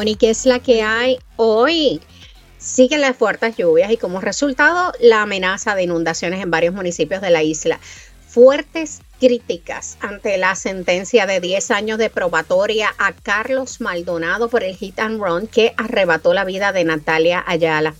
¿y qué es la que hay hoy? Siguen las fuertes lluvias y como resultado la amenaza de inundaciones en varios municipios de la isla. Fuertes críticas ante la sentencia de 10 años de probatoria a Carlos Maldonado por el hit and run que arrebató la vida de Natalia Ayala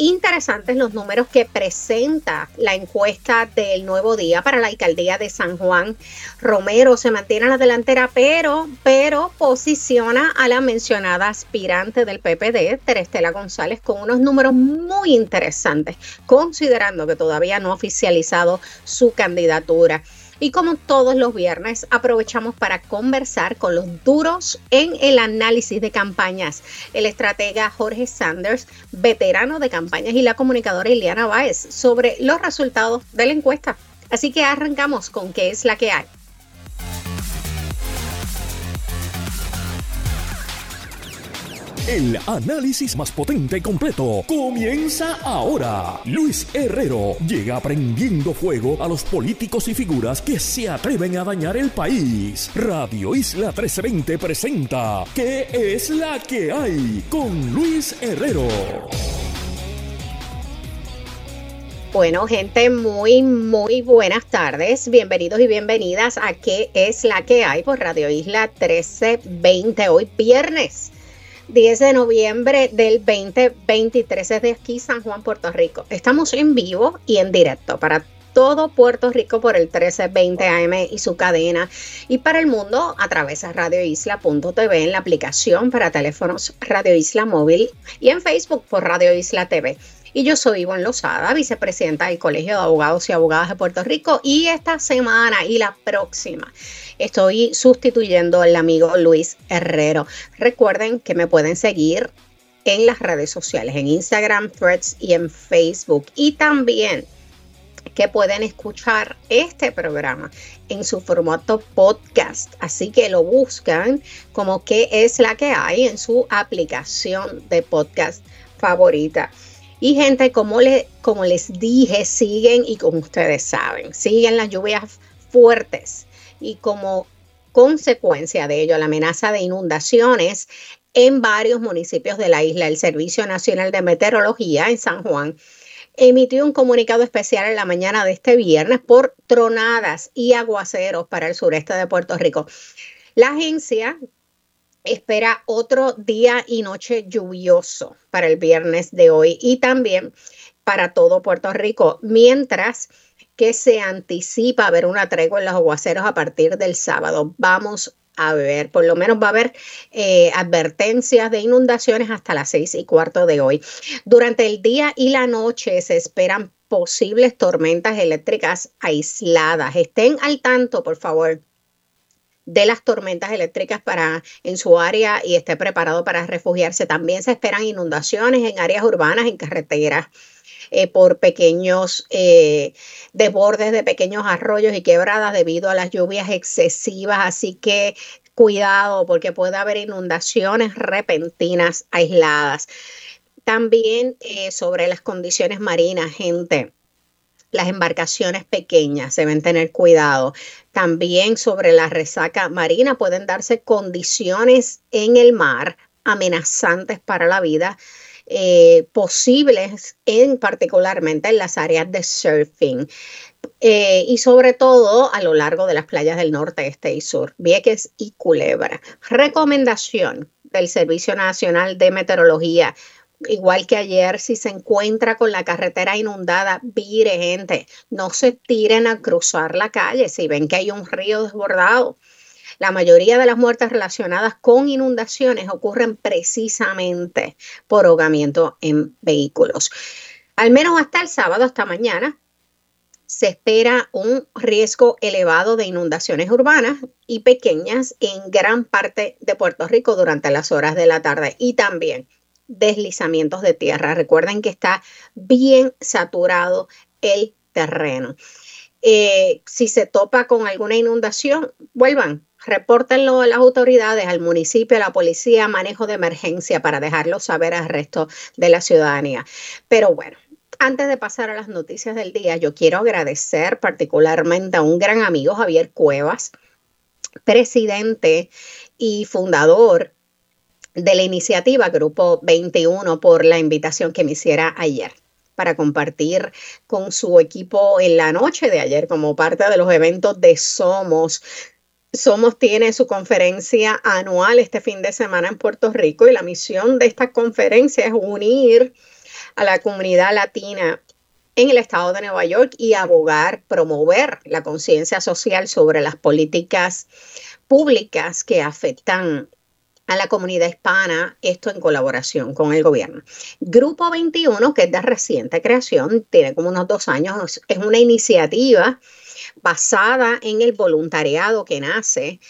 interesantes los números que presenta la encuesta del nuevo día para la alcaldía de San Juan. Romero se mantiene en la delantera, pero, pero posiciona a la mencionada aspirante del PPD, Terestela González, con unos números muy interesantes, considerando que todavía no ha oficializado su candidatura. Y como todos los viernes, aprovechamos para conversar con los duros en el análisis de campañas. El estratega Jorge Sanders, veterano de campañas, y la comunicadora Ileana Báez sobre los resultados de la encuesta. Así que arrancamos con qué es la que hay. El análisis más potente y completo comienza ahora. Luis Herrero llega prendiendo fuego a los políticos y figuras que se atreven a dañar el país. Radio Isla 1320 presenta ¿Qué es la que hay? con Luis Herrero. Bueno, gente, muy, muy buenas tardes. Bienvenidos y bienvenidas a ¿Qué es la que hay? por Radio Isla 1320. Hoy viernes 10 de noviembre del 2023 desde aquí, San Juan, Puerto Rico. Estamos en vivo y en directo para todo Puerto Rico por el 1320 AM y su cadena y para el mundo a través de radioisla.tv en la aplicación para teléfonos Radio Isla Móvil y en Facebook por Radio Isla TV. Y yo soy Ivonne Lozada, vicepresidenta del Colegio de Abogados y Abogadas de Puerto Rico. Y esta semana y la próxima estoy sustituyendo al amigo Luis Herrero. Recuerden que me pueden seguir en las redes sociales, en Instagram, Threads y en Facebook. Y también que pueden escuchar este programa en su formato podcast. Así que lo buscan como que es la que hay en su aplicación de podcast favorita. Y gente, como, como les dije, siguen y como ustedes saben, siguen las lluvias fuertes y como consecuencia de ello la amenaza de inundaciones en varios municipios de la isla. El Servicio Nacional de Meteorología en San Juan emitió un comunicado especial en la mañana de este viernes por tronadas y aguaceros para el sureste de Puerto Rico. La agencia espera otro día y noche lluvioso para el viernes de hoy y también para todo Puerto Rico, mientras que se anticipa haber una tregua en los aguaceros a partir del sábado. Vamos a ver, por lo menos va a haber eh, advertencias de inundaciones hasta las seis y cuarto de hoy. Durante el día y la noche se esperan posibles tormentas eléctricas aisladas. Estén al tanto, por favor de las tormentas eléctricas para en su área y esté preparado para refugiarse. También se esperan inundaciones en áreas urbanas, en carreteras. Eh, por pequeños eh, desbordes de pequeños arroyos y quebradas debido a las lluvias excesivas. Así que cuidado porque puede haber inundaciones repentinas aisladas. También eh, sobre las condiciones marinas, gente las embarcaciones pequeñas deben tener cuidado. También sobre la resaca marina pueden darse condiciones en el mar amenazantes para la vida. Eh, posibles en particularmente en las áreas de surfing eh, y sobre todo a lo largo de las playas del norte, este y sur, Vieques y Culebra. Recomendación del Servicio Nacional de Meteorología igual que ayer, si se encuentra con la carretera inundada, vire gente, no se tiren a cruzar la calle si ven que hay un río desbordado. La mayoría de las muertes relacionadas con inundaciones ocurren precisamente por ahogamiento en vehículos. Al menos hasta el sábado, hasta mañana, se espera un riesgo elevado de inundaciones urbanas y pequeñas en gran parte de Puerto Rico durante las horas de la tarde y también deslizamientos de tierra. Recuerden que está bien saturado el terreno. Eh, si se topa con alguna inundación, vuelvan, repórtenlo a las autoridades, al municipio, a la policía, manejo de emergencia para dejarlo saber al resto de la ciudadanía. Pero bueno, antes de pasar a las noticias del día, yo quiero agradecer particularmente a un gran amigo, Javier Cuevas, presidente y fundador de la iniciativa Grupo 21 por la invitación que me hiciera ayer para compartir con su equipo en la noche de ayer como parte de los eventos de Somos. Somos tiene su conferencia anual este fin de semana en Puerto Rico y la misión de esta conferencia es unir a la comunidad latina en el estado de Nueva York y abogar, promover la conciencia social sobre las políticas públicas que afectan a la comunidad hispana, esto en colaboración con el gobierno. Grupo 21, que es de reciente creación, tiene como unos dos años, es una iniciativa basada en el voluntariado que nace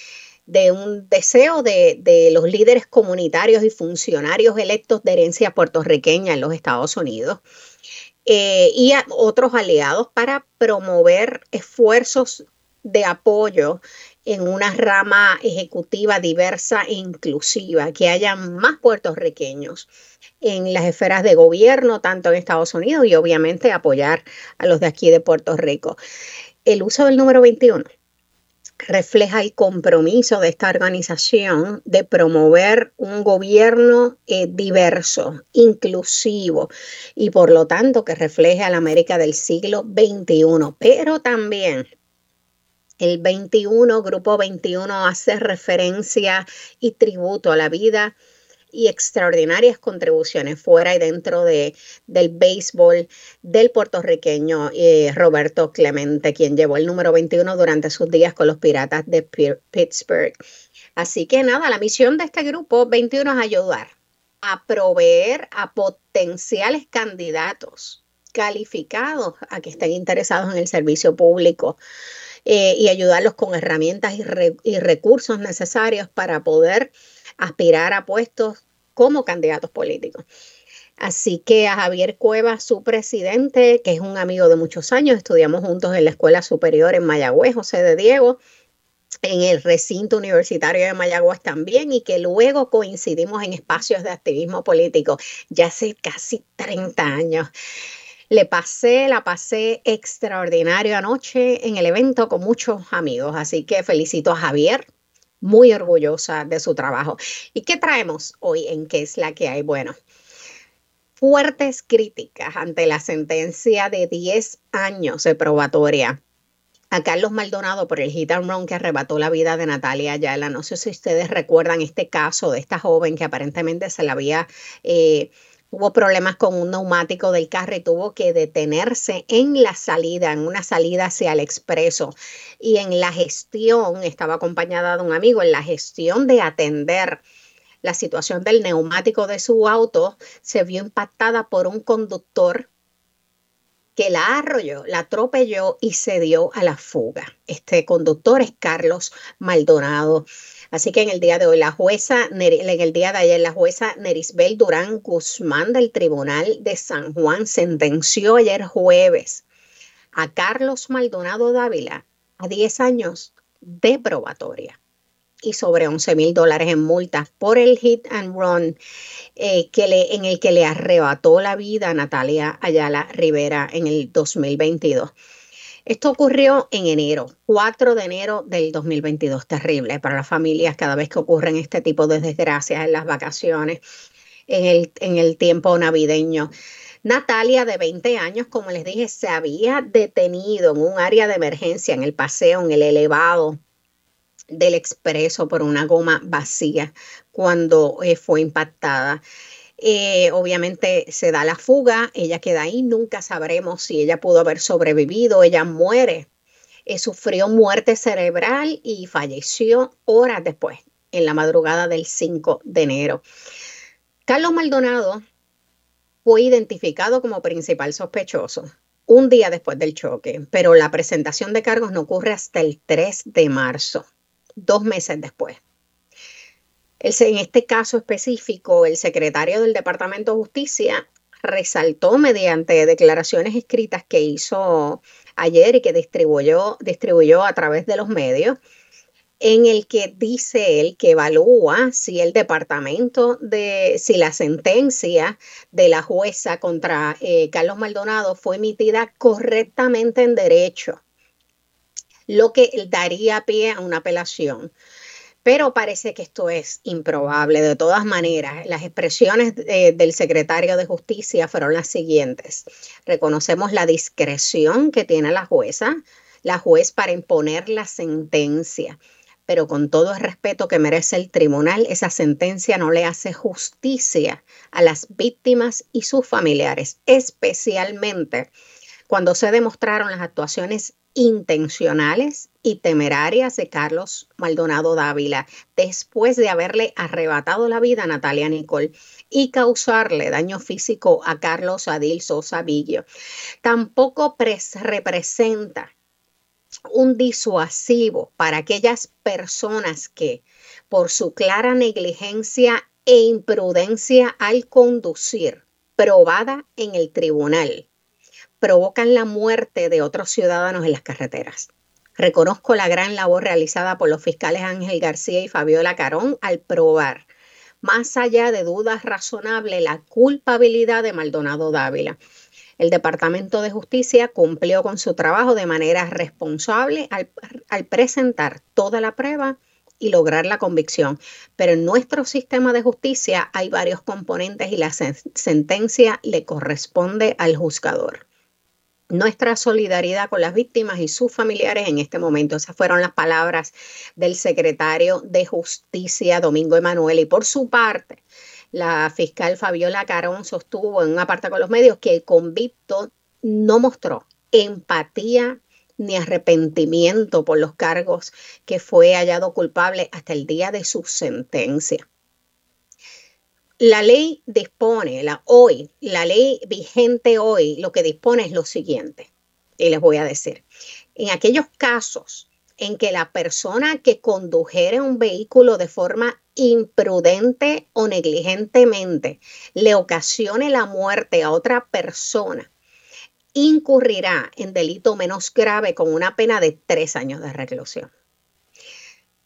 de un deseo de, los líderes comunitarios y funcionarios electos de herencia puertorriqueña en los Estados Unidos eh, y otros aliados para promover esfuerzos de apoyo en una rama ejecutiva diversa e inclusiva, que haya más puertorriqueños en las esferas de gobierno, tanto en Estados Unidos y obviamente apoyar a los de aquí de Puerto Rico. El uso del número 21 refleja el compromiso de esta organización de promover un gobierno eh, diverso, inclusivo y por lo tanto que refleje a la América del siglo XXI, pero también el 21, grupo 21, hace referencia y tributo a la vida y extraordinarias contribuciones fuera y dentro de, del béisbol del puertorriqueño eh, Roberto Clemente, quien llevó el número 21 durante sus días con los Piratas de Pittsburgh. Así que nada, la misión de este grupo 21 es ayudar a proveer a potenciales candidatos calificados a que estén interesados en el servicio público eh, y ayudarlos con herramientas y, recursos necesarios para poder aspirar a puestos como candidatos políticos. Así que a Javier Cuevas, su presidente, que es un amigo de muchos años, estudiamos juntos en la Escuela Superior en Mayagüez, José de Diego, en el recinto universitario de Mayagüez también, y que luego coincidimos en espacios de activismo político ya hace casi 30 años. Le pasé, la pasé extraordinario anoche en el evento con muchos amigos, así que felicito a Javier, muy orgullosa de su trabajo. ¿Y qué traemos hoy en qué es la que hay? Bueno, fuertes críticas ante la sentencia de 10 años de probatoria a Carlos Maldonado por el hit and run que arrebató la vida de Natalia Ayala. No sé si ustedes recuerdan este caso de esta joven que aparentemente se la había... Eh, Hubo problemas con un neumático del carro y tuvo que detenerse en la salida, en una salida hacia el expreso. Y en la gestión, estaba acompañada de un amigo, en la gestión de atender la situación del neumático de su auto, se vio impactada por un conductor que la arrolló, la atropelló y se dio a la fuga. Este conductor es Carlos Maldonado. Así que en el día de hoy, la jueza, en el día de ayer, la jueza Nerisbel Durán Guzmán del Tribunal de San Juan sentenció ayer jueves a Carlos Maldonado Dávila a 10 años de probatoria y sobre 11 mil dólares en multas por el hit and run eh, que le, en el que le arrebató la vida a Natalia Ayala Rivera en el 2022. Esto ocurrió en enero, 4 de enero del 2022, terrible para las familias cada vez que ocurren este tipo de desgracias en las vacaciones, en el, en el tiempo navideño. Natalia, de 20 años, como les dije, se había detenido en un área de emergencia, en el paseo, en el elevado del expreso por una goma vacía cuando eh, fue impactada. Eh, obviamente se da la fuga, ella queda ahí, nunca sabremos si ella pudo haber sobrevivido, ella muere, eh, sufrió muerte cerebral y falleció horas después, en la madrugada del 5 de enero. Carlos Maldonado fue identificado como principal sospechoso un día después del choque, pero la presentación de cargos no ocurre hasta el 3 de marzo, dos meses después en este caso específico, el secretario del Departamento de Justicia resaltó mediante declaraciones escritas que hizo ayer y que distribuyó, a través de los medios, en el que dice él que evalúa si el departamento de, si la sentencia de la jueza contra eh, Carlos Maldonado fue emitida correctamente en derecho, lo que daría pie a una apelación pero parece que esto es improbable. De todas maneras, las expresiones del secretario de Justicia fueron las siguientes. Reconocemos la discreción que tiene la jueza, la juez para imponer la sentencia, pero con todo el respeto que merece el tribunal, esa sentencia no le hace justicia a las víctimas y sus familiares, especialmente cuando se demostraron las actuaciones intencionales y temerarias de Carlos Maldonado Dávila después de haberle arrebatado la vida a Natalia Nicole y causarle daño físico a Carlos Adil Sosa Villo. Tampoco representa un disuasivo para aquellas personas que por su clara negligencia e imprudencia al conducir, probada en el tribunal, provocan la muerte de otros ciudadanos en las carreteras. Reconozco la gran labor realizada por los fiscales Ángel García y Fabiola Carón al probar, más allá de dudas razonables, la culpabilidad de Maldonado Dávila. El Departamento de Justicia cumplió con su trabajo de manera responsable al, al, presentar toda la prueba y lograr la convicción. Pero en nuestro sistema de justicia hay varios componentes y la sentencia le corresponde al juzgador nuestra solidaridad con las víctimas y sus familiares en este momento. Esas fueron las palabras del secretario de Justicia, Domingo Emanuel. Y por su parte, la fiscal Fabiola Carón sostuvo en una parte con los medios que el convicto no mostró empatía ni arrepentimiento por los cargos que fue hallado culpable hasta el día de su sentencia la ley dispone, la hoy, la ley vigente hoy, lo que dispone es lo siguiente, y les voy a decir, en aquellos casos en que la persona que condujera un vehículo de forma imprudente o negligentemente le ocasione la muerte a otra persona, incurrirá en delito menos grave con una pena de tres años de reclusión.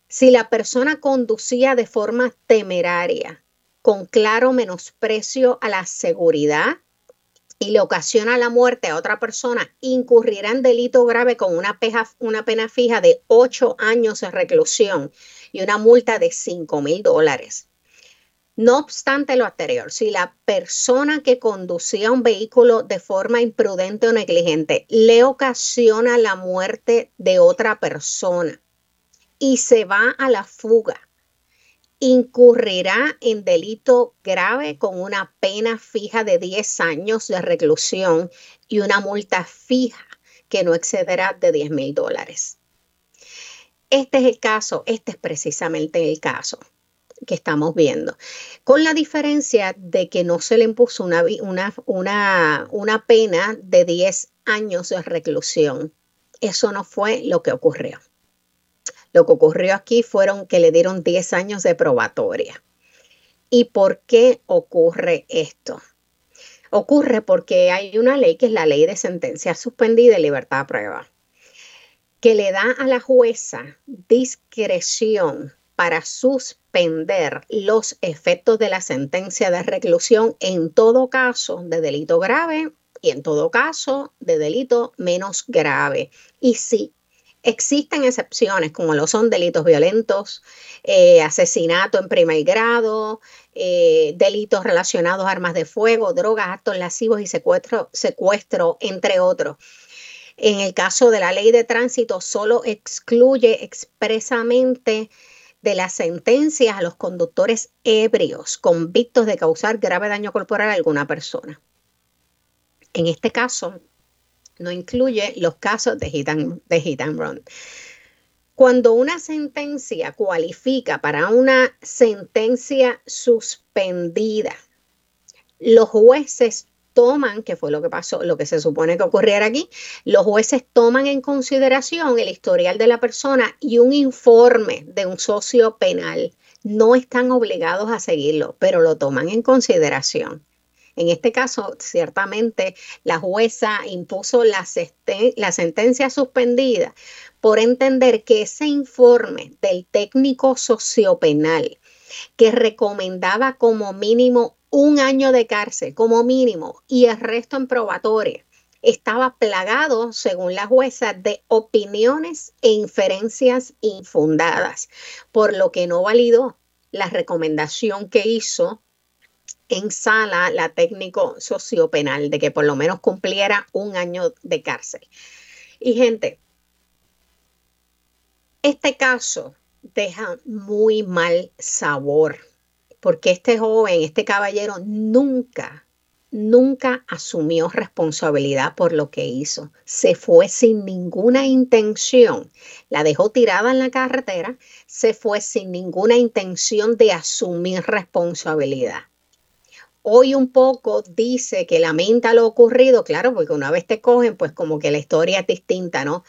Si la persona conducía de forma temeraria, con claro menosprecio a la seguridad y le ocasiona la muerte a otra persona, incurrirá en delito grave con una, una pena fija de ocho años de reclusión y una multa de cinco mil dólares. No obstante lo anterior, si la persona que conducía un vehículo de forma imprudente o negligente le ocasiona la muerte de otra persona y se va a la fuga incurrirá en delito grave con una pena fija de 10 años de reclusión y una multa fija que no excederá de 10 mil dólares. Este es el caso, este es precisamente el caso que estamos viendo, con la diferencia de que no se le impuso una, una, una, una pena de 10 años de reclusión. Eso no fue lo que ocurrió. Lo que ocurrió aquí fueron que le dieron 10 años de probatoria. ¿Y por qué ocurre esto? Ocurre porque hay una ley que es la ley de sentencia suspendida y libertad a prueba, que le da a la jueza discreción para suspender los efectos de la sentencia de reclusión en todo caso de delito grave y en todo caso de delito menos grave. Y si Existen excepciones, como lo son delitos violentos, eh, asesinato en primer grado, eh, delitos relacionados a armas de fuego, drogas, actos lascivos y secuestro, secuestro, entre otros. En el caso de la ley de tránsito, solo excluye expresamente de las sentencias a los conductores ebrios convictos de causar grave daño corporal a alguna persona. En este caso, no incluye los casos de hit de run. Cuando una sentencia cualifica para una sentencia suspendida, los jueces toman, que fue lo que pasó, lo que se supone que ocurriera aquí, los jueces toman en consideración el historial de la persona y un informe de un socio penal. No están obligados a seguirlo, pero lo toman en consideración. En este caso, ciertamente, la jueza impuso la, sentencia suspendida por entender que ese informe del técnico sociopenal que recomendaba como mínimo un año de cárcel, como mínimo, y el resto en probatoria, estaba plagado, según la jueza, de opiniones e inferencias infundadas, por lo que no validó la recomendación que hizo en sala la técnico sociopenal de que por lo menos cumpliera un año de cárcel. Y gente, este caso deja muy mal sabor, porque este joven, este caballero nunca, nunca asumió responsabilidad por lo que hizo. Se fue sin ninguna intención, la dejó tirada en la carretera, se fue sin ninguna intención de asumir responsabilidad. Hoy un poco dice que lamenta lo ocurrido, claro, porque una vez te cogen, pues como que la historia es distinta, ¿no?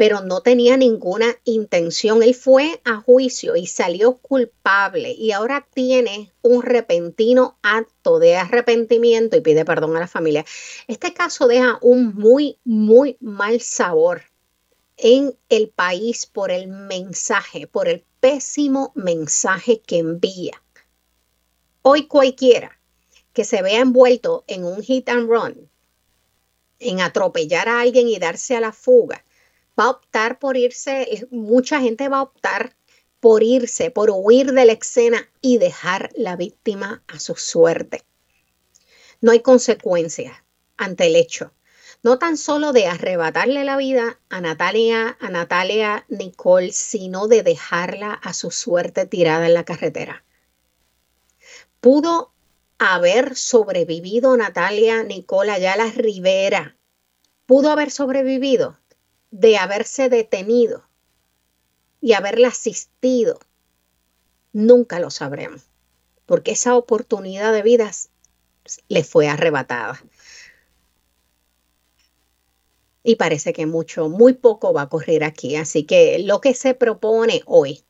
pero no tenía ninguna intención. Él fue a juicio y salió culpable y ahora tiene un repentino acto de arrepentimiento y pide perdón a la familia. Este caso deja un muy, muy mal sabor en el país por el mensaje, por el pésimo mensaje que envía. Hoy cualquiera que se vea envuelto en un hit and run, en atropellar a alguien y darse a la fuga, va a optar por irse, mucha gente va a optar por irse, por huir de la escena y dejar la víctima a su suerte. No hay consecuencias ante el hecho, no tan solo de arrebatarle la vida a Natalia, a Natalia Nicole, sino de dejarla a su suerte tirada en la carretera. Pudo haber sobrevivido Natalia Nicole Ayala Rivera. Pudo haber sobrevivido de haberse detenido y haberla asistido, nunca lo sabremos, porque esa oportunidad de vida le fue arrebatada. Y parece que mucho, muy poco va a ocurrir aquí. Así que lo que se propone hoy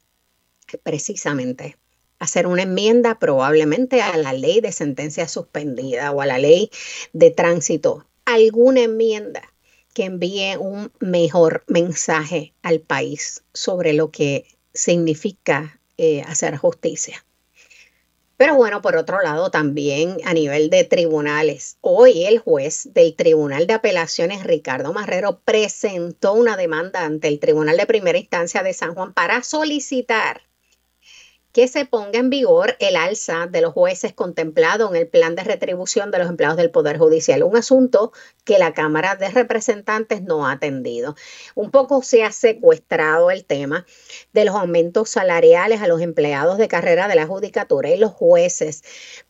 precisamente hacer una enmienda probablemente a la ley de sentencia suspendida o a la ley de tránsito, alguna enmienda que envíe un mejor mensaje al país sobre lo que significa eh, hacer justicia. Pero bueno, por otro lado, también a nivel de tribunales, hoy el juez del Tribunal de Apelaciones, Ricardo Marrero, presentó una demanda ante el Tribunal de Primera Instancia de San Juan para solicitar que se ponga en vigor el alza de los jueces contemplado en el plan de retribución de los empleados del Poder Judicial, un asunto que la Cámara de Representantes no ha atendido. Un poco se ha secuestrado el tema de los aumentos salariales a los empleados de carrera de la Judicatura y los jueces,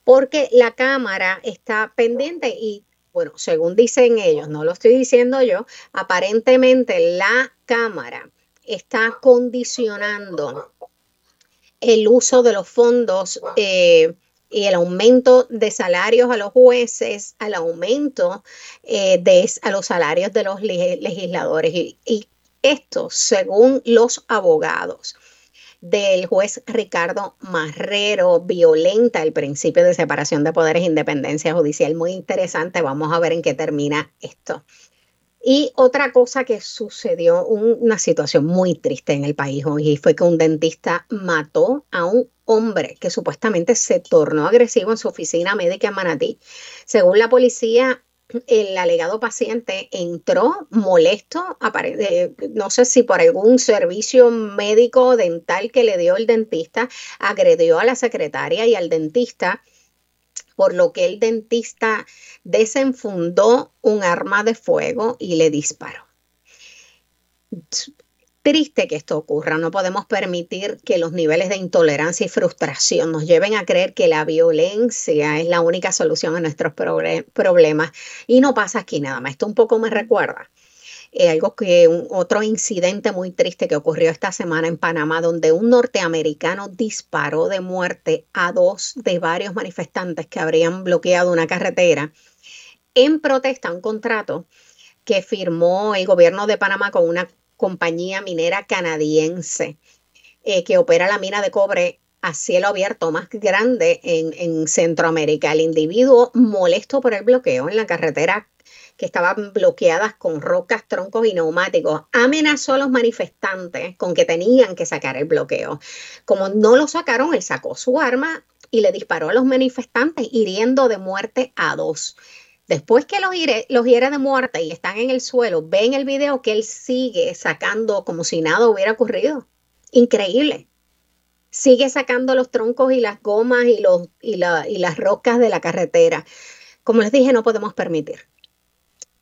porque la Cámara está pendiente y bueno, según dicen ellos, no lo estoy diciendo yo, aparentemente la Cámara está condicionando el uso de los fondos eh, y el aumento de salarios a los jueces, al aumento eh, de a los salarios de los legisladores. Y, y esto, según los abogados del juez Ricardo Marrero, violenta el principio de separación de poderes e independencia judicial. Muy interesante, vamos a ver en qué termina esto. Y otra cosa que sucedió, una situación muy triste en el país hoy, fue que un dentista mató a un hombre que supuestamente se tornó agresivo en su oficina médica en Manatí. Según la policía, el alegado paciente entró molesto, no sé si por algún servicio médico dental que le dio el dentista, agredió a la secretaria y al dentista por lo que el dentista desenfundó un arma de fuego y le disparó. Triste que esto ocurra, no podemos permitir que los niveles de intolerancia y frustración nos lleven a creer que la violencia es la única solución a nuestros problemas y no pasa aquí nada más. Esto un poco me recuerda eh, algo que un, otro incidente muy triste que ocurrió esta semana en Panamá, donde un norteamericano disparó de muerte a dos de varios manifestantes que habrían bloqueado una carretera en protesta a un contrato que firmó el gobierno de Panamá con una compañía minera canadiense eh, que opera la mina de cobre a cielo abierto más grande en, en Centroamérica. El individuo molesto por el bloqueo en la carretera que estaban bloqueadas con rocas, troncos y neumáticos, amenazó a los manifestantes con que tenían que sacar el bloqueo. Como no lo sacaron, él sacó su arma y le disparó a los manifestantes, hiriendo de muerte a dos. Después que los hiere, de muerte y están en el suelo, ven el video que él sigue sacando como si nada hubiera ocurrido. Increíble. Sigue sacando los troncos y las gomas y, los, y, la, y las rocas de la carretera. Como les dije, no podemos permitir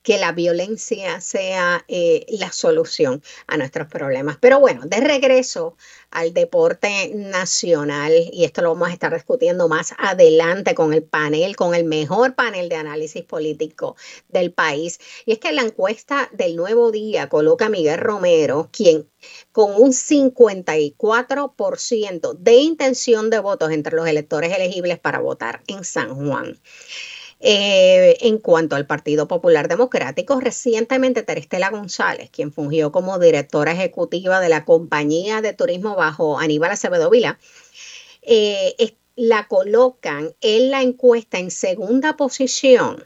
que la violencia sea eh, la solución a nuestros problemas. Pero bueno, de regreso al deporte nacional, y esto lo vamos a estar discutiendo más adelante con el panel, con el mejor panel de análisis político del país. Y es que la encuesta del nuevo día coloca a Miguel Romero, quien con un 54% de intención de votos entre los electores elegibles para votar en San Juan. Eh, en cuanto al Partido Popular Democrático, recientemente Terestela González, quien fungió como directora ejecutiva de la compañía de turismo bajo Aníbal Acevedo Vila, eh, la colocan en la encuesta en segunda posición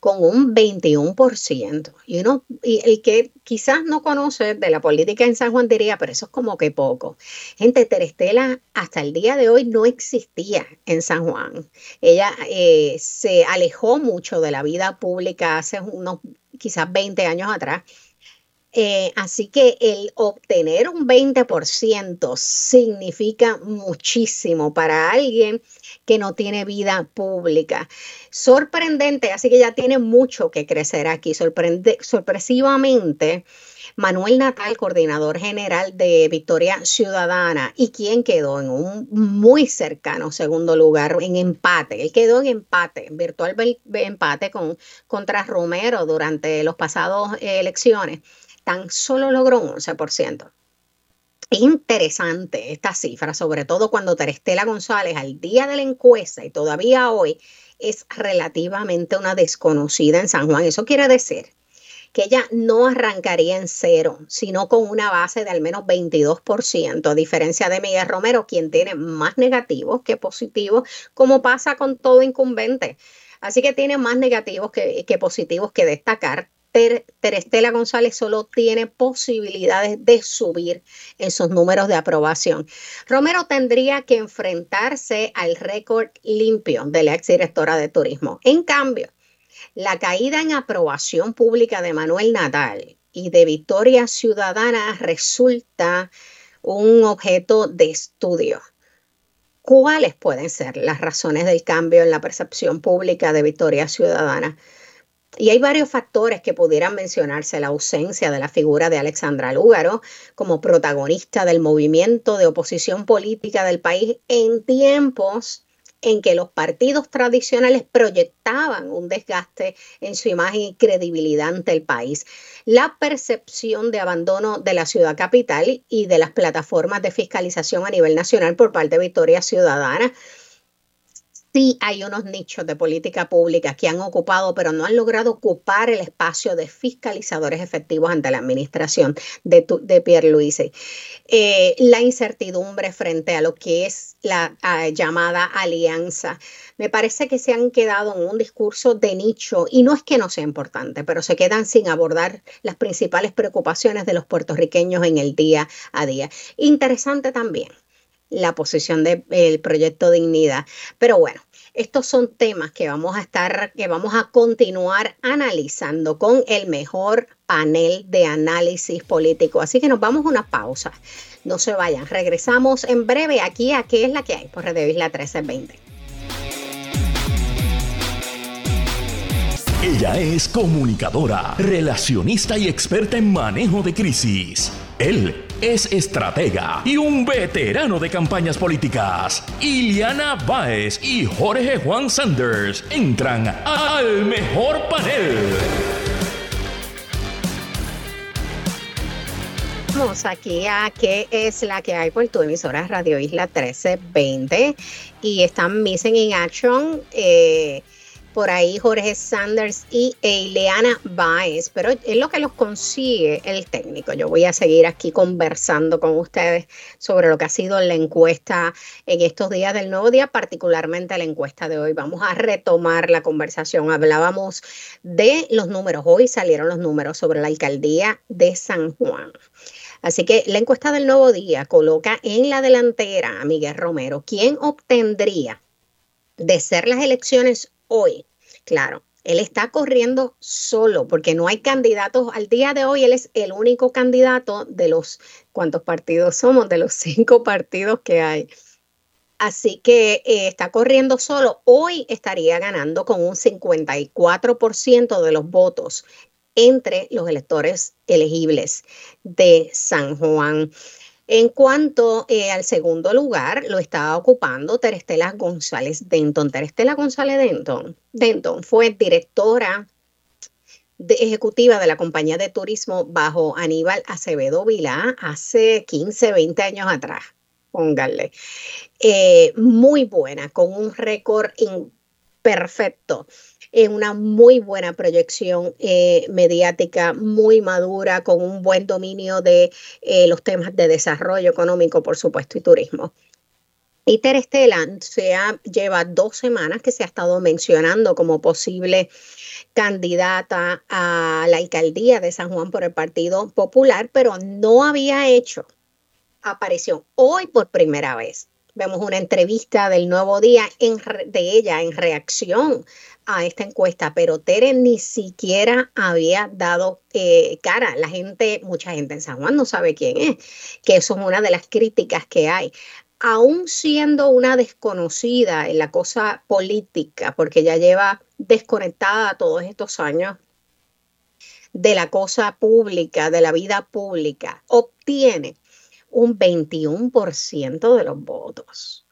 con un 21%. Y uno, y el que quizás no conoce de la política en San Juan diría, pero eso es como que poco. Gente, Terestela hasta el día de hoy no existía en San Juan. Ella eh, se alejó mucho de la vida pública hace unos quizás 20 años atrás eh, así que el obtener un 20% significa muchísimo para alguien que no tiene vida pública. Sorprendente, así que ya tiene mucho que crecer aquí. Sorpresivamente, Manuel Natal, coordinador general de Victoria Ciudadana, y quien quedó en un muy cercano segundo lugar en empate. Él quedó en empate, virtual empate con, contra Romero durante los pasados eh, elecciones tan solo logró un 11%. Interesante esta cifra, sobre todo cuando Terestela González al día de la encuesta y todavía hoy es relativamente una desconocida en San Juan. Eso quiere decir que ella no arrancaría en cero, sino con una base de al menos 22%, a diferencia de Miguel Romero, quien tiene más negativos que positivos, como pasa con todo incumbente. Así que tiene más negativos que, que positivos que destacar. Terestela González solo tiene posibilidades de subir en sus números de aprobación. Romero tendría que enfrentarse al récord limpio de la exdirectora de turismo. En cambio, la caída en aprobación pública de Manuel Nadal y de Victoria Ciudadana resulta un objeto de estudio. ¿Cuáles pueden ser las razones del cambio en la percepción pública de Victoria Ciudadana? Y hay varios factores que pudieran mencionarse. La ausencia de la figura de Alexandra Lúgaro como protagonista del movimiento de oposición política del país en tiempos en que los partidos tradicionales proyectaban un desgaste en su imagen y credibilidad ante el país. La percepción de abandono de la ciudad capital y de las plataformas de fiscalización a nivel nacional por parte de Victoria Ciudadana sí hay unos nichos de política pública que han ocupado, pero no han logrado ocupar el espacio de fiscalizadores efectivos ante la administración de, de Pierluisi. Eh, la incertidumbre frente a lo que es la llamada alianza. Me parece que se han quedado en un discurso de nicho y no es que no sea importante, pero se quedan sin abordar las principales preocupaciones de los puertorriqueños en el día a día. Interesante también la posición del proyecto Dignidad. Pero bueno, estos son temas que vamos a estar, que vamos a continuar analizando con el mejor panel de análisis político. Así que nos vamos a una pausa. No se vayan. Regresamos en breve aquí a qué es la que hay por Radio Isla 1320. Ella es comunicadora, relacionista y experta en manejo de crisis. Él es estratega y un veterano de campañas políticas. Iliana Báez y Jorge Juan Sanders entran al mejor panel. Vamos aquí a qué es la que hay por tu emisora Radio Isla 1320 y están Missing in Action. Eh, por ahí Jorge Sanders y Eileana Baez, pero es lo que los consigue el técnico. Yo voy a seguir aquí conversando con ustedes sobre lo que ha sido la encuesta en estos días del nuevo día, particularmente la encuesta de hoy. Vamos a retomar la conversación. Hablábamos de los números. Hoy salieron los números sobre la alcaldía de San Juan. Así que la encuesta del nuevo día coloca en la delantera a Miguel Romero, quien obtendría de ser las elecciones hoy, claro, Él está corriendo solo porque no hay candidatos. Al día de hoy, él es el único candidato de los, ¿cuántos partidos somos? De los cinco partidos que hay. Así que eh, está corriendo solo. Hoy estaría ganando con un 54% de los votos entre los electores elegibles de San Juan. En cuanto eh, al segundo lugar, lo estaba ocupando Terestela González Denton. Terestela González Denton, Denton fue directora ejecutiva de la compañía de turismo bajo Aníbal Acevedo Vilá hace 15, 20 años atrás. Pónganle. Eh, muy buena, con un récord perfecto una muy buena proyección eh, mediática, muy madura, con un buen dominio de eh, los temas de desarrollo económico, por supuesto, y turismo. Y Terestela se lleva dos semanas que se ha estado mencionando como posible candidata a la alcaldía de San Juan por el Partido Popular, pero no había hecho aparición hoy por primera vez. Vemos una entrevista del nuevo día de ella en reacción a esta encuesta, pero Tere ni siquiera había dado eh, cara. La gente, mucha gente en San Juan no sabe quién es, que eso es una de las críticas que hay. Aún siendo una desconocida en la cosa política, porque ya lleva desconectada todos estos años de la cosa pública, de la vida pública, obtiene un 21% de los votos.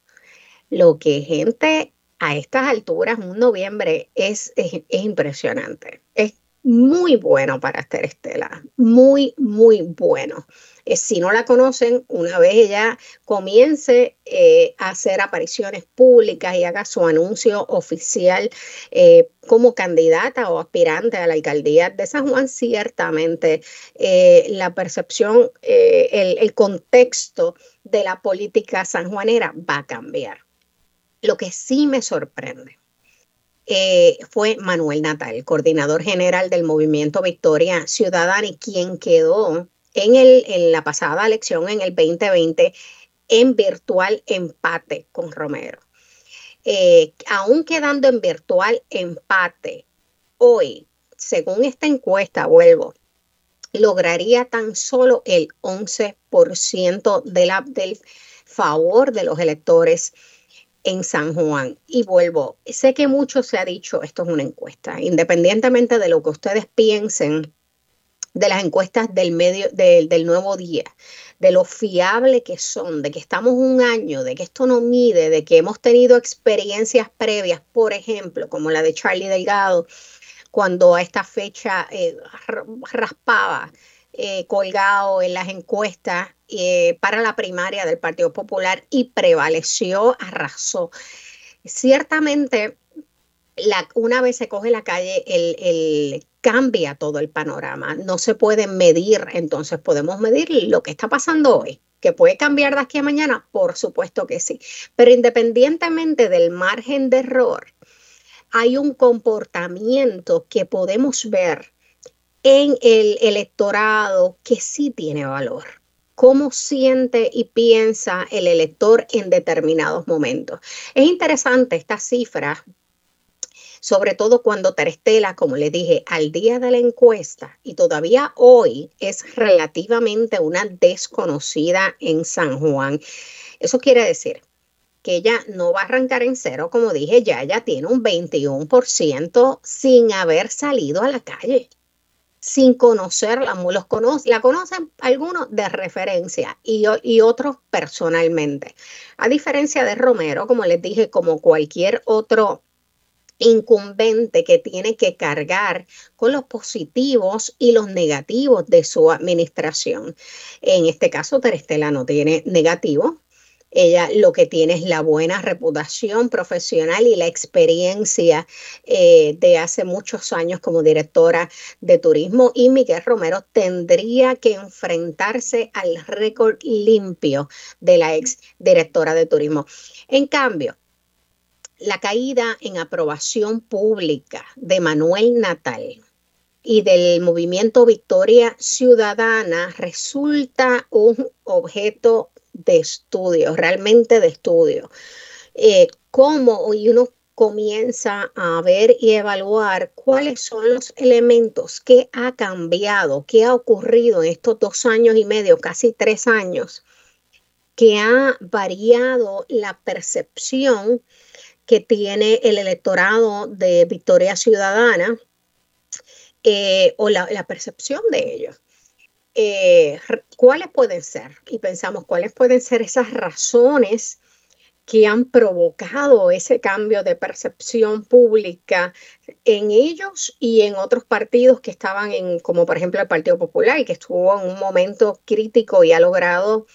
Lo que gente a estas alturas, un noviembre, es, es, impresionante. Es muy bueno para Estela, muy, muy bueno. Eh, si no la conocen, una vez ella comience eh, a hacer apariciones públicas y haga su anuncio oficial eh, como candidata o aspirante a la alcaldía de San Juan, ciertamente la percepción, el contexto de la política sanjuanera va a cambiar. Lo que sí me sorprende eh, fue Manuel Natal, coordinador general del movimiento Victoria Ciudadana y quien quedó en, el, en la pasada elección en el 2020 en virtual empate con Romero. Eh, aún quedando en virtual empate, hoy, según esta encuesta, vuelvo, lograría tan solo el 11% de del favor de los electores en San Juan. Y vuelvo, sé que mucho se ha dicho, esto es una encuesta, independientemente de lo que ustedes piensen de las encuestas del medio del nuevo día, de lo fiable que son, de que estamos un año, de que esto no mide, de que hemos tenido experiencias previas, por ejemplo, como la de Charlie Delgado, cuando a esta fecha eh, raspaba eh, colgado en las encuestas eh, para la primaria del Partido Popular y prevaleció, arrasó. Ciertamente, una vez se coge la calle, el, cambia todo el panorama. No se puede medir, entonces podemos medir lo que está pasando hoy. ¿Que puede cambiar de aquí a mañana? Por supuesto que sí. Pero independientemente del margen de error, hay un comportamiento que podemos ver en el electorado que sí tiene valor cómo siente y piensa el elector en determinados momentos. Es interesante esta cifra, sobre todo cuando Terestela, como le dije, al día de la encuesta y todavía hoy es relativamente una desconocida en San Juan. Eso quiere decir que ella no va a arrancar en cero, como dije, ya ella tiene un 21% sin haber salido a la calle sin conocerla, los la conocen algunos de referencia y, y, otros personalmente. A diferencia de Romero, como les dije, como cualquier otro incumbente que tiene que cargar con los positivos y los negativos de su administración. En este caso, Terestela no tiene negativo, ella lo que tiene es la buena reputación profesional y la experiencia eh, de hace muchos años como directora de turismo y Miguel Romero tendría que enfrentarse al récord limpio de la ex directora de turismo. En cambio, la caída en aprobación pública de Manuel Natal y del movimiento Victoria Ciudadana resulta un objeto de estudio, realmente de estudio. Eh, cómo, y uno comienza a ver y evaluar cuáles son los elementos que ha cambiado, qué ha ocurrido en estos dos años y medio, casi tres años, que ha variado la percepción que tiene el electorado de Victoria Ciudadana eh, o la, percepción de ellos. Eh, ¿Cuáles pueden ser? Y pensamos, ¿cuáles pueden ser esas razones que han provocado ese cambio de percepción pública en ellos y en otros partidos que estaban en, como por ejemplo el Partido Popular, y que estuvo en un momento crítico y ha logrado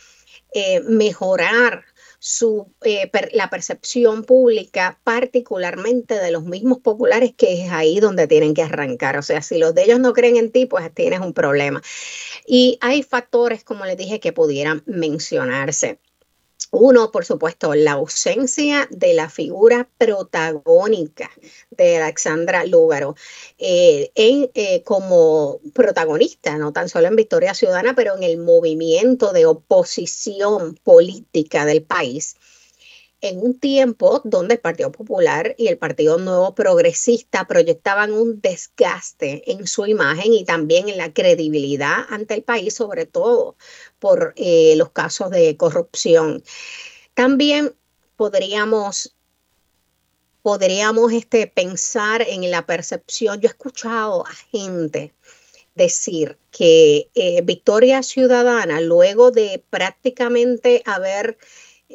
eh, mejorar su, eh, la percepción pública, particularmente de los mismos populares, que es ahí donde tienen que arrancar. O sea, si los de ellos no creen en ti, pues tienes un problema. Y hay factores, como les dije, que pudieran mencionarse. Uno, por supuesto, la ausencia de la figura protagónica de Alexandra Lúgaro eh, eh, como protagonista, no tan solo en Victoria Ciudadana, pero en el movimiento de oposición política del país en un tiempo donde el Partido Popular y el Partido Nuevo Progresista proyectaban un desgaste en su imagen y también en la credibilidad ante el país, sobre todo por eh, los casos de corrupción. También podríamos podríamos este, pensar en la percepción. Yo he escuchado a gente decir que eh, Victoria Ciudadana, luego de prácticamente haber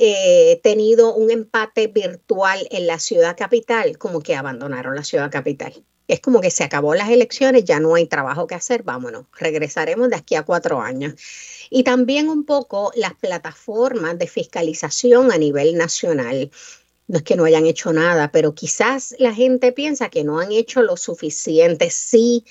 eh, tenido un empate virtual en la ciudad capital, como que abandonaron la ciudad capital. Es como que se acabó las elecciones, ya no hay trabajo que hacer, vámonos, regresaremos de aquí a cuatro años. Y también un poco las plataformas de fiscalización a nivel nacional no es que no hayan hecho nada, pero quizás la gente piensa que no han hecho lo suficiente. Sí,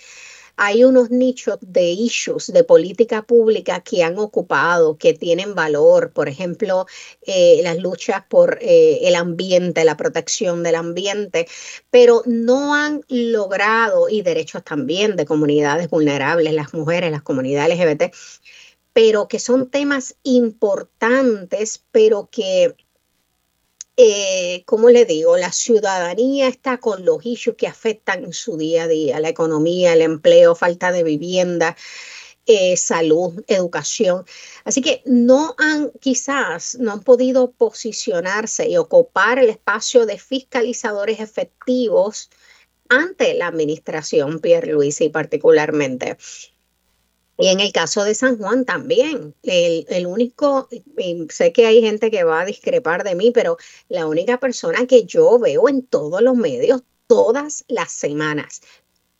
hay unos nichos de issues de política pública que han ocupado, que tienen valor, por ejemplo, eh, las luchas por eh, el ambiente, la protección del ambiente, pero no han logrado, y derechos también de comunidades vulnerables, las mujeres, las comunidades LGBT, pero que son temas importantes, pero que eh, como le digo, la ciudadanía está con los issues que afectan su día a día, la economía, el empleo, falta de vivienda, eh, salud, educación. Así que no han, quizás, no han podido posicionarse y ocupar el espacio de fiscalizadores efectivos ante la administración Pierre y particularmente. Y en el caso de San Juan también, el, único, sé que hay gente que va a discrepar de mí, pero la única persona que yo veo en todos los medios todas las semanas,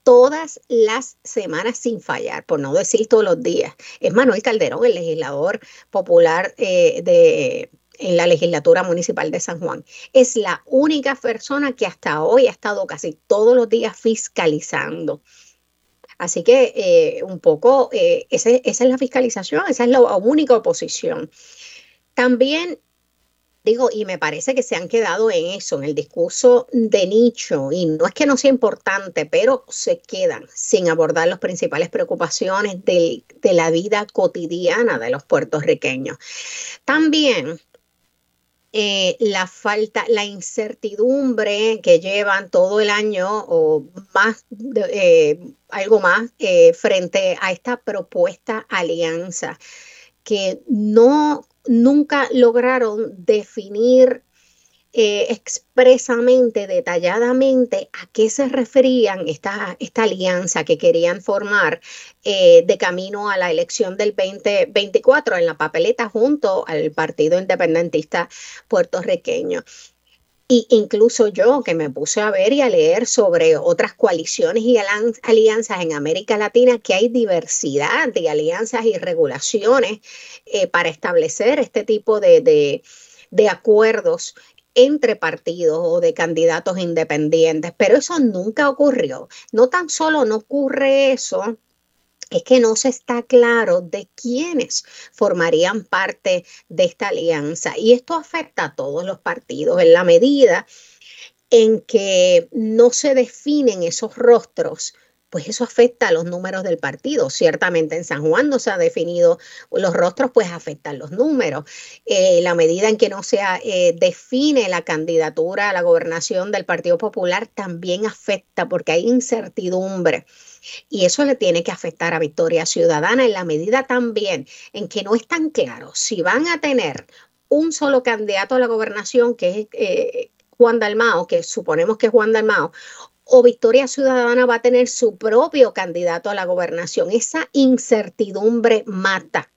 todas las semanas sin fallar, por no decir todos los días, es Manuel Calderón, el legislador popular eh, de, en la legislatura municipal de San Juan. Es la única persona que hasta hoy ha estado casi todos los días fiscalizando Así que eh, un poco eh, esa es la fiscalización, esa es la única oposición. También digo, y me parece que se han quedado en eso, en el discurso de nicho, y no es que no sea importante, pero se quedan sin abordar las principales preocupaciones de, de la vida cotidiana de los puertorriqueños. También eh, la falta, la incertidumbre que llevan todo el año o más, eh, algo más, eh, frente a esta propuesta alianza, que no, nunca lograron definir eh, expresamente, detalladamente, a qué se referían esta, esta alianza que querían formar eh, de camino a la elección del 2024 en la papeleta junto al Partido Independentista puertorriqueño. Y incluso yo que me puse a ver y a leer sobre otras coaliciones y alianzas en América Latina, que hay diversidad de alianzas y regulaciones eh, para establecer este tipo de, de, de acuerdos entre partidos o de candidatos independientes, pero eso nunca ocurrió. No tan solo no ocurre eso, es que no se está claro de quiénes formarían parte de esta alianza. Y esto afecta a todos los partidos en la medida en que no se definen esos rostros pues eso afecta a los números del partido. Ciertamente en San Juan no se ha definido los rostros, pues afectan los números. Eh, la medida en que no se eh, define la candidatura a la gobernación del Partido Popular también afecta porque hay incertidumbre. Y eso le tiene que afectar a Victoria Ciudadana en la medida también en que no es tan claro si van a tener un solo candidato a la gobernación, que es eh, Juan Dalmao, que suponemos que es Juan Dalmao, o Victoria Ciudadana va a tener su propio candidato a la gobernación. Esa incertidumbre mata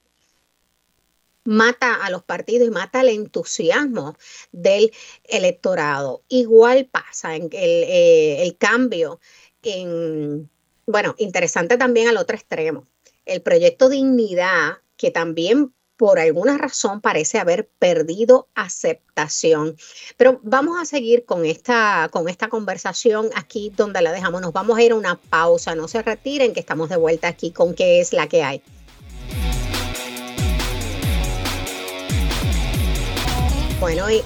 mata a los partidos y mata el entusiasmo del electorado. Igual pasa en el, eh, el cambio en, bueno, interesante también al otro extremo. El proyecto Dignidad, que también por alguna razón parece haber perdido aceptación. Pero vamos a seguir con esta, con esta conversación aquí donde la dejamos. Nos vamos a ir a una pausa. No se retiren, que estamos de vuelta aquí con qué es la que hay. Bueno, y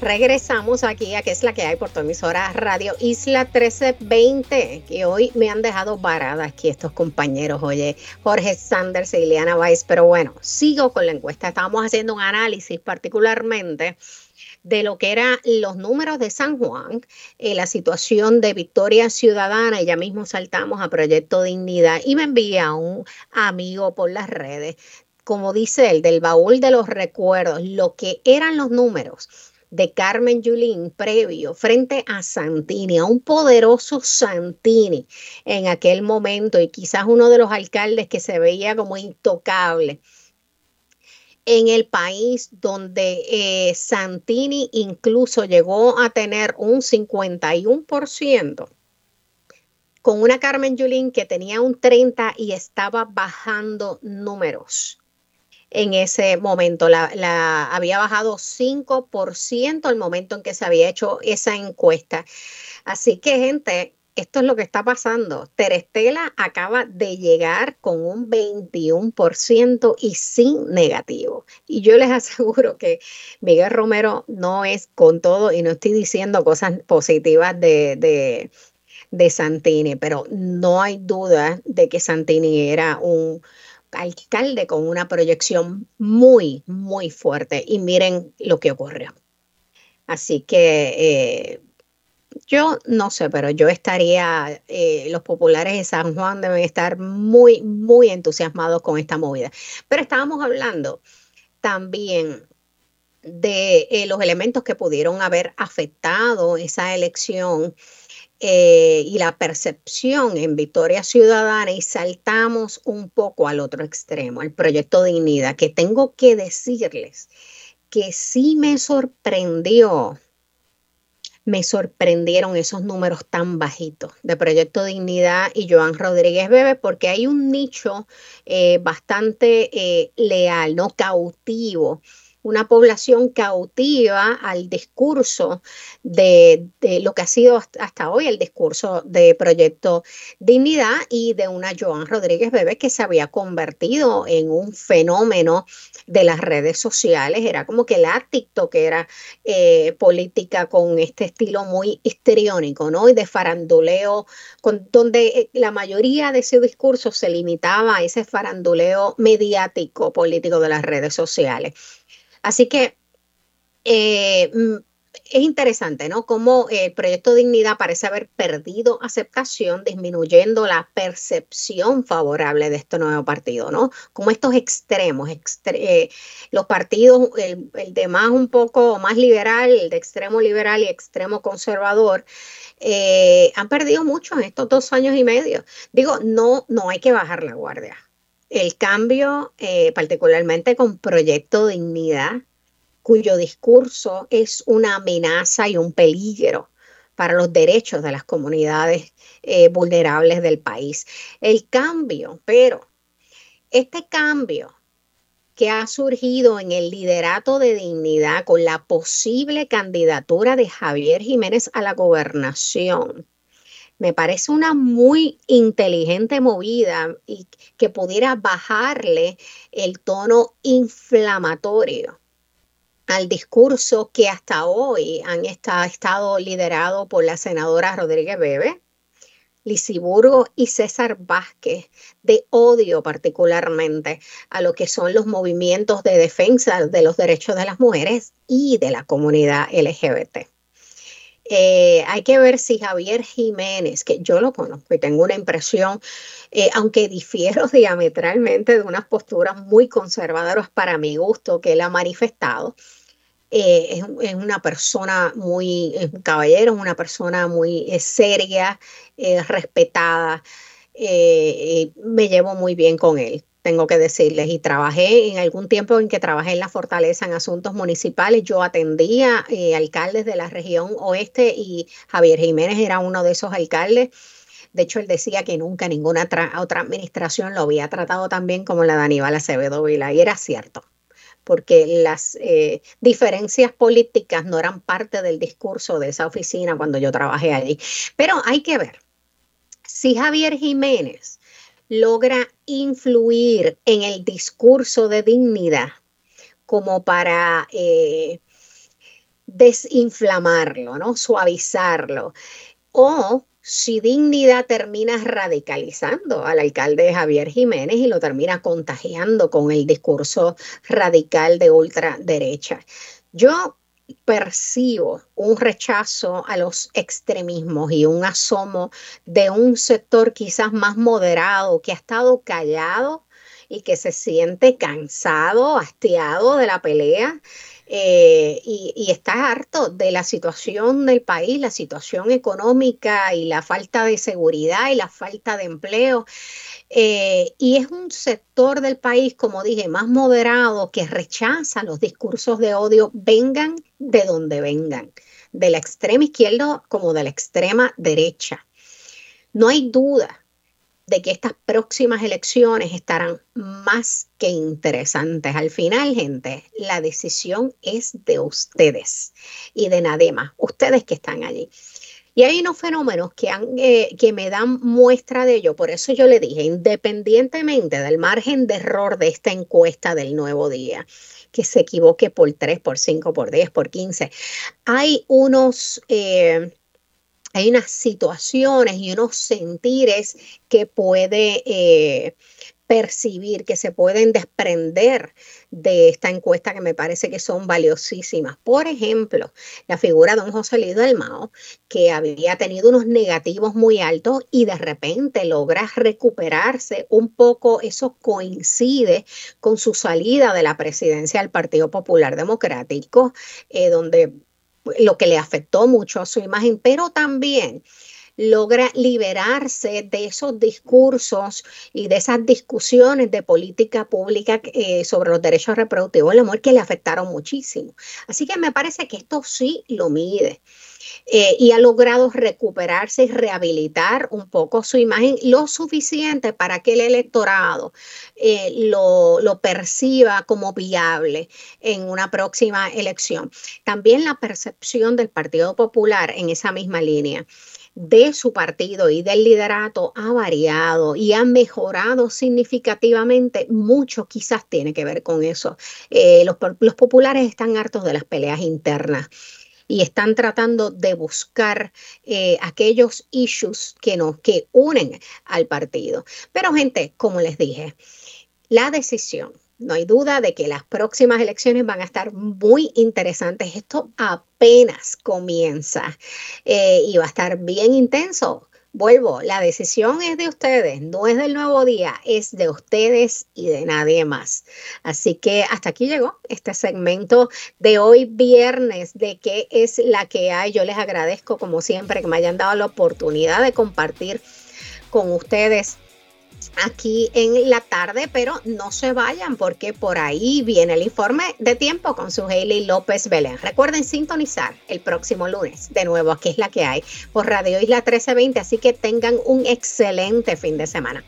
Regresamos aquí a que es la que hay por tu emisora Radio Isla 1320, que hoy me han dejado varada aquí estos compañeros, oye, Jorge Sanders y Ileana Weiss, pero bueno, sigo con la encuesta. Estábamos haciendo un análisis particularmente de lo que eran los números de San Juan, eh, la situación de Victoria Ciudadana, y ya mismo saltamos a Proyecto Dignidad, y me envía un amigo por las redes, como dice él, del baúl de los recuerdos, lo que eran los números de Carmen Yulín previo frente a Santini, a un poderoso Santini en aquel momento y quizás uno de los alcaldes que se veía como intocable en el país donde eh, Santini incluso llegó a tener un 51% con una Carmen Yulín que tenía un 30 y estaba bajando números en ese momento. La, había bajado 5% al momento en que se había hecho esa encuesta. Así que, gente, esto es lo que está pasando. Terestela acaba de llegar con un 21% y sin negativo. Y yo les aseguro que Miguel Romero no es con todo, y no estoy diciendo cosas positivas de, de, de Santini, pero no hay duda de que Santini era un alcalde con una proyección muy, muy fuerte. Y miren lo que ocurrió. Así que eh, yo no sé, pero yo estaría, eh, los populares de San Juan deben estar muy, muy entusiasmados con esta movida. Pero estábamos hablando también de eh, los elementos que pudieron haber afectado esa elección eh, y la percepción en Victoria Ciudadana y saltamos un poco al otro extremo, al proyecto Dignidad, que tengo que decirles que sí me sorprendió, me sorprendieron esos números tan bajitos de Proyecto Dignidad y Joan Rodríguez Bebe, porque hay un nicho eh, bastante eh, leal, no cautivo una población cautiva al discurso de, lo que ha sido hasta hoy el discurso de Proyecto Dignidad y de una Joan Rodríguez Bebé que se había convertido en un fenómeno de las redes sociales. Era como que la TikTok eh, política con este estilo muy histriónico, ¿no? Y de faranduleo, con, donde eh, la mayoría de ese discurso se limitaba a ese faranduleo mediático político de las redes sociales. Así que eh, mm, es interesante, ¿no? Cómo el proyecto Dignidad parece haber perdido aceptación, disminuyendo la percepción favorable de este nuevo partido, ¿no? Como estos extremos, eh, los partidos, el, de más un poco más liberal, el de extremo liberal y extremo conservador, eh, han perdido mucho en estos dos años y medio. Digo, no, no hay que bajar la guardia el cambio, eh, particularmente con Proyecto Dignidad, cuyo discurso es una amenaza y un peligro para los derechos de las comunidades eh, vulnerables del país. El cambio, pero este cambio que ha surgido en el liderato de dignidad con la posible candidatura de Javier Jiménez a la gobernación, me parece una muy inteligente movida y que pudiera bajarle el tono inflamatorio al discurso que hasta hoy han estado liderado por la senadora Rodríguez Bebe, Lisiburgo y César Vázquez, de odio particularmente a lo que son los movimientos de defensa de los derechos de las mujeres y de la comunidad LGBT. Eh, hay que ver si Javier Jiménez, que yo lo conozco y tengo una impresión, eh, aunque difiero diametralmente de unas posturas muy conservadoras para mi gusto que él ha manifestado, eh, es, una persona muy, un caballero, es una persona muy seria, respetada, me llevo muy bien con él tengo que decirles, y trabajé en algún tiempo en que trabajé en la fortaleza en asuntos municipales, yo atendía eh, alcaldes de la región oeste y Javier Jiménez era uno de esos alcaldes. De hecho, él decía que nunca ninguna otra administración lo había tratado tan bien como la de Aníbal Acevedo Vila, y era cierto porque las eh, diferencias políticas no eran parte del discurso de esa oficina cuando yo trabajé allí. Pero hay que ver, si Javier Jiménez logra influir en el discurso de dignidad como para eh, desinflamarlo, ¿no? suavizarlo. O si dignidad termina radicalizando al alcalde Javier Jiménez y lo termina contagiando con el discurso radical de ultraderecha. Yo percibo un rechazo a los extremismos y un asomo de un sector quizás más moderado que ha estado callado y que se siente cansado, hastiado de la pelea eh, y, está harto de la situación del país, la situación económica y la falta de seguridad y la falta de empleo. Eh, y es un sector del país, como dije, más moderado que rechaza los discursos de odio, vengan de donde vengan, de la extrema izquierda como de la extrema derecha. No hay duda de que estas próximas elecciones estarán más que interesantes. Al final, gente, la decisión es de ustedes y de nadie más, ustedes que están allí. Y hay unos fenómenos que, han, eh, que me dan muestra de ello. Por eso yo le dije, independientemente del margen de error de esta encuesta del nuevo día, que se equivoque por 3, por 5, por 10, por 15, hay unos... Eh, hay unas situaciones y unos sentires que puede eh, percibir, que se pueden desprender de esta encuesta que me parece que son valiosísimas. Por ejemplo, la figura de don José Luis Mao, que había tenido unos negativos muy altos y de repente logra recuperarse un poco, eso coincide con su salida de la presidencia del Partido Popular Democrático, eh, donde lo que le afectó mucho a su imagen, pero también logra liberarse de esos discursos y de esas discusiones de política pública eh, sobre los derechos reproductivos del amor que le afectaron muchísimo. Así que me parece que esto sí lo mide. Eh, y ha logrado recuperarse y rehabilitar un poco su imagen lo suficiente para que el electorado eh, lo, lo, perciba como viable en una próxima elección. También la percepción del Partido Popular en esa misma línea de su partido y del liderato ha variado y ha mejorado significativamente. Mucho quizás tiene que ver con eso. Eh, los, los populares están hartos de las peleas internas y están tratando de buscar eh, aquellos issues que nos que unen al partido. Pero gente, como les dije, la decisión no hay duda de que las próximas elecciones van a estar muy interesantes. Esto apenas comienza eh, y va a estar bien intenso. Vuelvo, la decisión es de ustedes, no es del nuevo día, es de ustedes y de nadie más. Así que hasta aquí llegó este segmento de hoy viernes de qué es la que hay. Yo les agradezco como siempre que me hayan dado la oportunidad de compartir con ustedes aquí en la tarde, pero no se vayan porque por ahí viene el informe de tiempo con su Hailey López Belén. Recuerden sintonizar el próximo lunes. De nuevo, aquí es la que hay por Radio Isla 1320, así que tengan un excelente fin de semana.